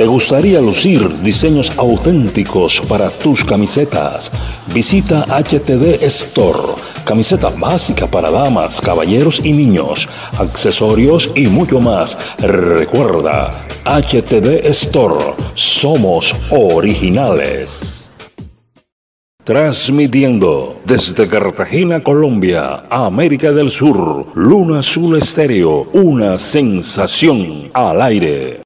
¿Te gustaría lucir diseños auténticos para tus camisetas? Visita HTD Store. Camiseta básica para damas, caballeros y niños, accesorios y mucho más. Recuerda, HTD Store. Somos originales. Transmitiendo desde Cartagena, Colombia, América del Sur, Luna Azul Estéreo, una sensación al aire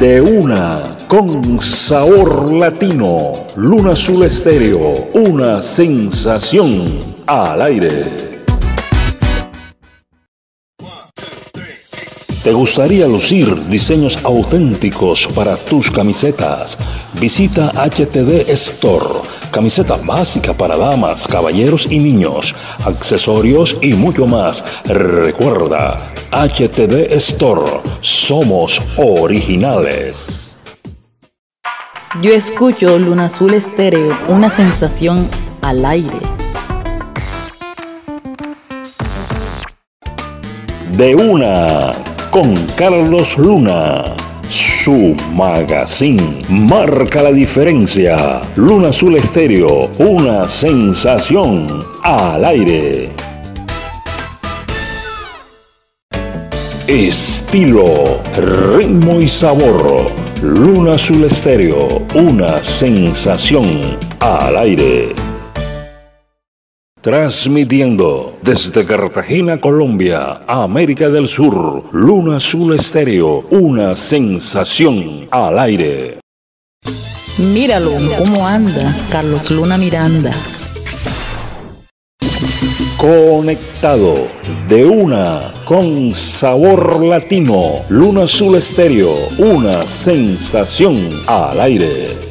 de una con sabor latino. Luna Azul Estéreo, una sensación al aire. ¿Te gustaría lucir diseños auténticos para tus camisetas? Visita HTD Store Camiseta básica para damas, caballeros y niños, accesorios y mucho más. Recuerda, HTD Store, somos originales. Yo escucho Luna Azul Estéreo, una sensación al aire. De una, con Carlos Luna su magazine. Marca la diferencia. Luna Azul Estéreo, una sensación al aire. Estilo, ritmo y sabor. Luna Azul Estéreo, una sensación al aire. Transmitiendo desde Cartagena, Colombia, América del Sur, Luna Azul Estéreo, una sensación al aire. Míralo, cómo anda, Carlos Luna Miranda. Conectado de una con sabor latino, Luna Azul Estéreo, una sensación al aire.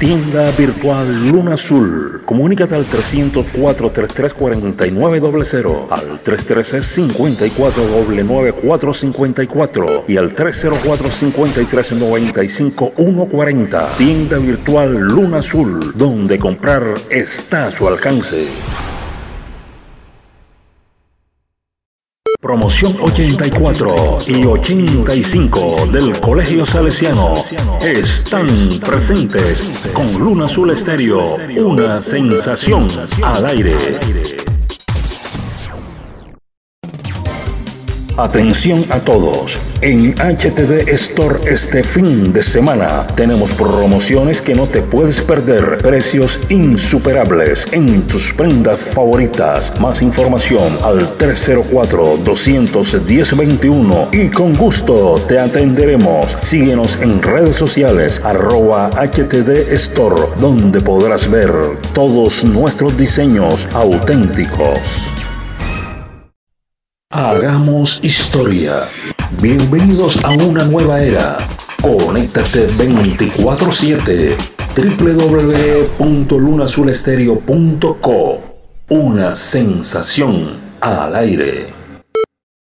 Tienda virtual Luna Azul. Comunícate al 304-3349-00, al 313-54-9454 y al 304-5395-140. Tienda virtual Luna Azul, donde comprar está a su alcance. Promoción 84 y 85 del Colegio Salesiano están presentes con Luna Azul Estéreo, una sensación al aire. Atención a todos. En HTD Store este fin de semana tenemos promociones que no te puedes perder. Precios insuperables en tus prendas favoritas. Más información al 304-210-21 y con gusto te atenderemos. Síguenos en redes sociales arroba HTD Store donde podrás ver todos nuestros diseños auténticos. Hagamos historia. Bienvenidos a una nueva era. Conéctate 24/7 www.lunazulesterio.co Una sensación al aire.